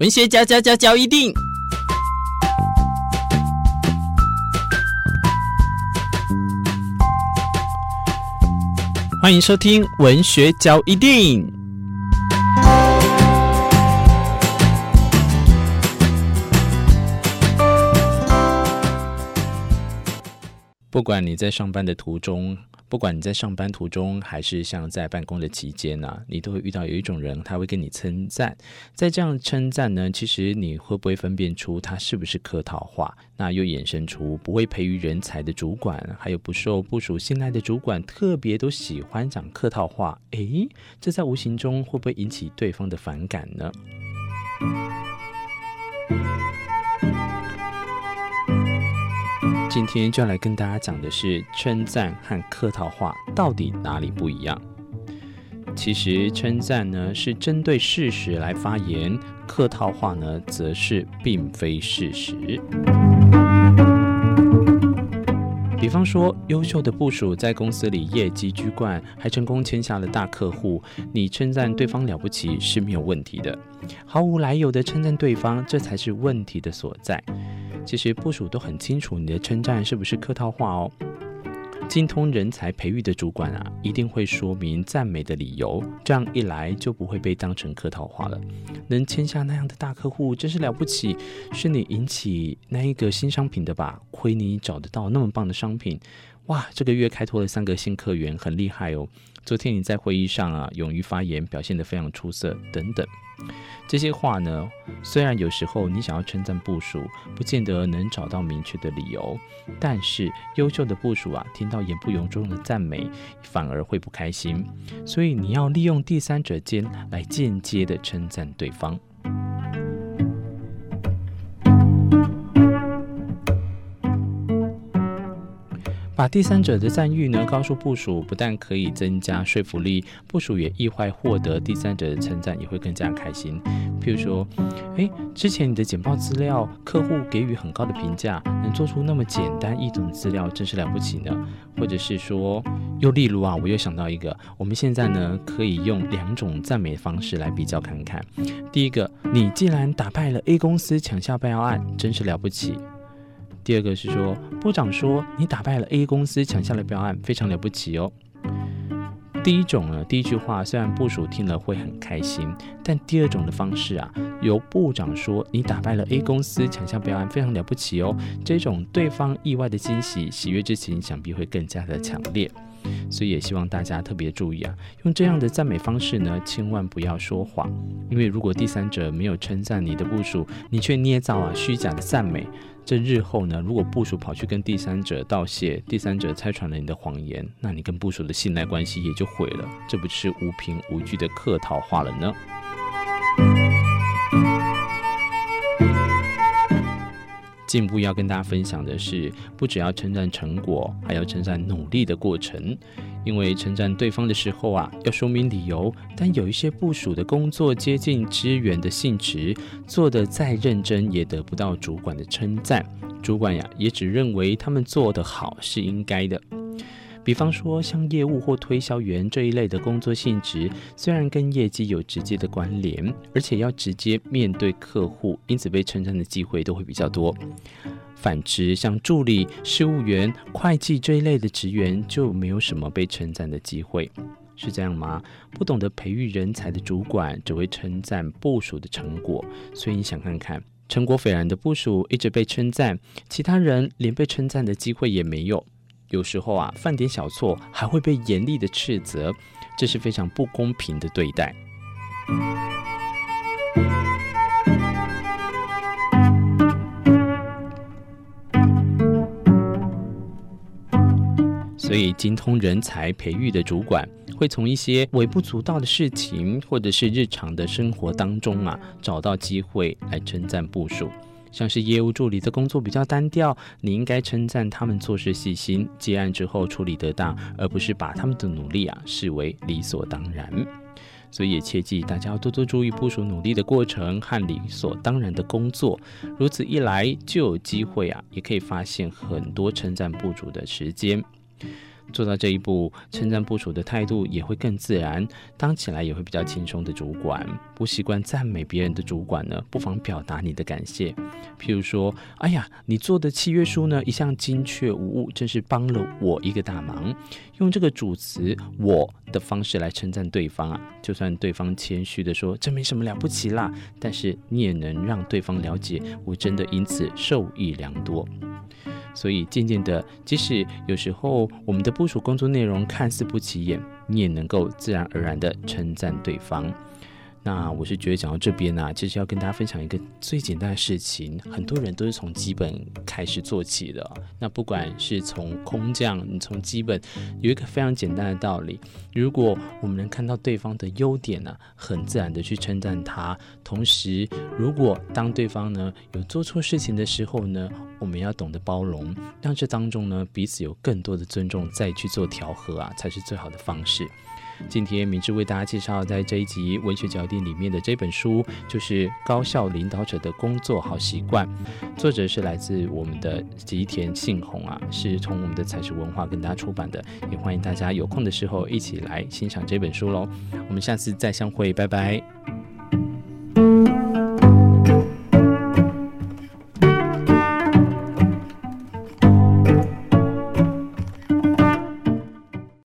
文学嚼嚼嚼嚼一定，欢迎收听文学嚼一定。不管你在上班的途中。不管你在上班途中，还是像在办公的期间呢、你都会遇到有一种人，他会跟你称赞。在这样称赞呢，其实你会不会分辨出他是不是客套话？那又衍生出不会培育人才的主管，还有不受部署信赖的主管，特别都喜欢讲客套话。诶，这在无形中会不会引起对方的反感呢？今天就要来跟大家讲的是称赞和客套话到底哪里不一样。其实称赞呢是针对事实来发言，客套话呢则是并非事实。比方说，优秀的部署在公司里业绩居冠，还成功签下了大客户，你称赞对方了不起是没有问题的。毫无来由的称赞对方，这才是问题的所在。其实部署都很清楚你的称赞是不是客套话哦。精通人才培育的主管啊，一定会说明赞美的理由，这样一来就不会被当成客套话了。能签下那样的大客户真是了不起，是你引起那一个新商品的吧？亏你找得到那么棒的商品，哇，这个月开拓了三个新客源，很厉害哦。昨天你在会议上啊，勇于发言，表现得非常出色，等等。这些话呢，虽然有时候你想要称赞部属，不见得能找到明确的理由，但是优秀的部属啊，听到言不由衷的赞美，反而会不开心。所以你要利用第三者间来间接的称赞对方。把第三者的赞誉呢，告诉部署，不但可以增加说服力，部署也意外获得第三者的称赞，也会更加开心。譬如说，诶，之前你的简报资料，客户给予很高的评价，能做出那么简单易懂的资料，真是了不起呢。或者是说，又例如啊，我又想到一个，我们现在呢，可以用两种赞美方式来比较看看。第一个，你既然打败了 A 公司抢下标案，真是了不起。第二个是说，部长说你打败了 A 公司，抢下了标案，非常了不起哦。第一种呢，第一句话虽然部署听了会很开心，但第二种的方式啊，由部长说你打败了 A 公司，抢下标案，非常了不起哦。这种对方意外的惊喜、喜悦之情，想必会更加的强烈。所以也希望大家特别注意啊，用这样的赞美方式呢，千万不要说谎，因为如果第三者没有称赞你的部署，你却捏造啊虚假的赞美。这日后呢，如果部署跑去跟第三者道谢，第三者拆穿了你的谎言，那你跟部署的信赖关系也就毁了，这不是无凭无据的客套话了呢？进一步要跟大家分享的是，不只要称赞成果，还要称赞努力的过程。因为称赞对方的时候啊，要说明理由。但有一些部署的工作接近支援的性质，做得再认真也得不到主管的称赞。主管呀，也只认为他们做得好是应该的。比方说，像业务或推销员这一类的工作性质，虽然跟业绩有直接的关联，而且要直接面对客户，因此被称赞的机会都会比较多。反之，像助理、事务员、会计这一类的职员就没有什么被称赞的机会，是这样吗？不懂得培育人才的主管只会称赞部署的成果，所以你想看看，成果斐然的部署一直被称赞，其他人连被称赞的机会也没有。有时候啊，犯点小错还会被严厉的斥责，这是非常不公平的对待。所以，精通人才培育的主管会从一些微不足道的事情，或者是日常的生活当中啊，找到机会来称赞部属。像是业务助理的工作比较单调，你应该称赞他们做事细心，接案之后处理得当，而不是把他们的努力啊视为理所当然。所以也切记，大家要多多注意部属努力的过程和理所当然的工作。如此一来，就有机会啊，也可以发现很多称赞部属的时间。做到这一步，称赞部署的态度也会更自然，当起来也会比较轻松的主管。不习惯赞美别人的主管呢，不妨表达你的感谢，譬如说：“哎呀，你做的契约书呢，一向精确无误，真是帮了我一个大忙。”用这个主词“我”的方式来称赞对方啊，就算对方谦虚地说：“这没什么了不起啦”，但是你也能让对方了解，我真的因此受益良多。所以渐渐的，即使有时候我们的部署工作内容看似不起眼，你也能够自然而然的称赞对方。那我是觉得讲到这边呢、啊，其实要跟大家分享一个最简单的事情，很多人都是从基本开始做起的。那不管是从空降，你从基本有一个非常简单的道理，如果我们能看到对方的优点呢、很自然的去称赞他。同时，如果当对方呢有做错事情的时候呢，我们要懂得包容，让这当中呢彼此有更多的尊重，再去做调和啊，才是最好的方式。今天明智为大家介绍在这一集文学脚印里面的这本书，就是《高效领导者的工作好习惯》，作者是来自我们的吉田信宏啊，是从我们的采石文化跟大家出版的，也欢迎大家有空的时候一起来欣赏这本书喽。我们下次再相会，拜拜。